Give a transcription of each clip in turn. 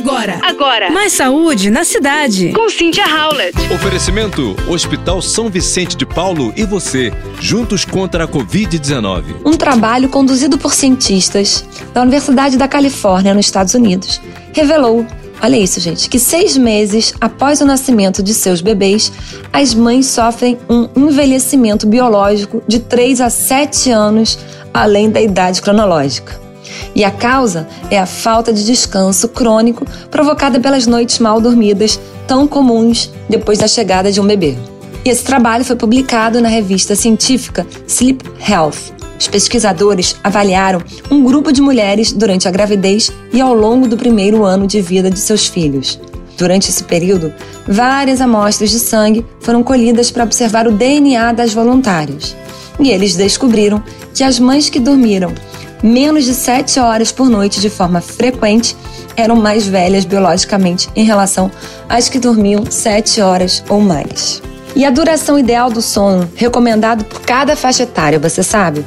Agora. Agora. Mais saúde na cidade. Com Cynthia Howlett. Oferecimento: Hospital São Vicente de Paulo e você, juntos contra a Covid-19. Um trabalho conduzido por cientistas da Universidade da Califórnia, nos Estados Unidos, revelou Olha isso, gente, que seis meses após o nascimento de seus bebês, as mães sofrem um envelhecimento biológico de 3 a 7 anos além da idade cronológica. E a causa é a falta de descanso crônico provocada pelas noites mal dormidas, tão comuns depois da chegada de um bebê. E esse trabalho foi publicado na revista científica Sleep Health. Os pesquisadores avaliaram um grupo de mulheres durante a gravidez e ao longo do primeiro ano de vida de seus filhos. Durante esse período, várias amostras de sangue foram colhidas para observar o DNA das voluntárias. E eles descobriram que as mães que dormiram menos de 7 horas por noite de forma frequente eram mais velhas biologicamente em relação às que dormiam 7 horas ou mais. E a duração ideal do sono, recomendado por cada faixa etária, você sabe?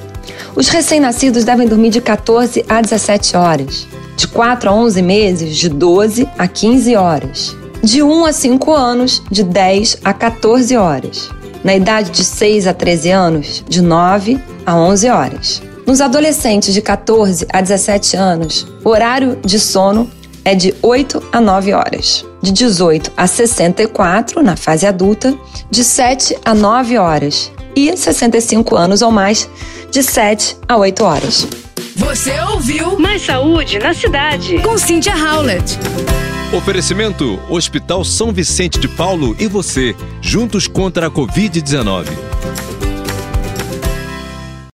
Os recém-nascidos devem dormir de 14 a 17 horas. De 4 a 11 meses, de 12 a 15 horas. De 1 a 5 anos, de 10 a 14 horas. Na idade de 6 a 13 anos, de 9 a 11 horas. Nos adolescentes de 14 a 17 anos, o horário de sono é de 8 a 9 horas. De 18 a 64, na fase adulta, de 7 a 9 horas. E 65 anos ou mais, de 7 a 8 horas. Você ouviu Mais saúde na cidade. com Cynthia Howlett. Oferecimento: Hospital São Vicente de Paulo e você, juntos contra a Covid-19.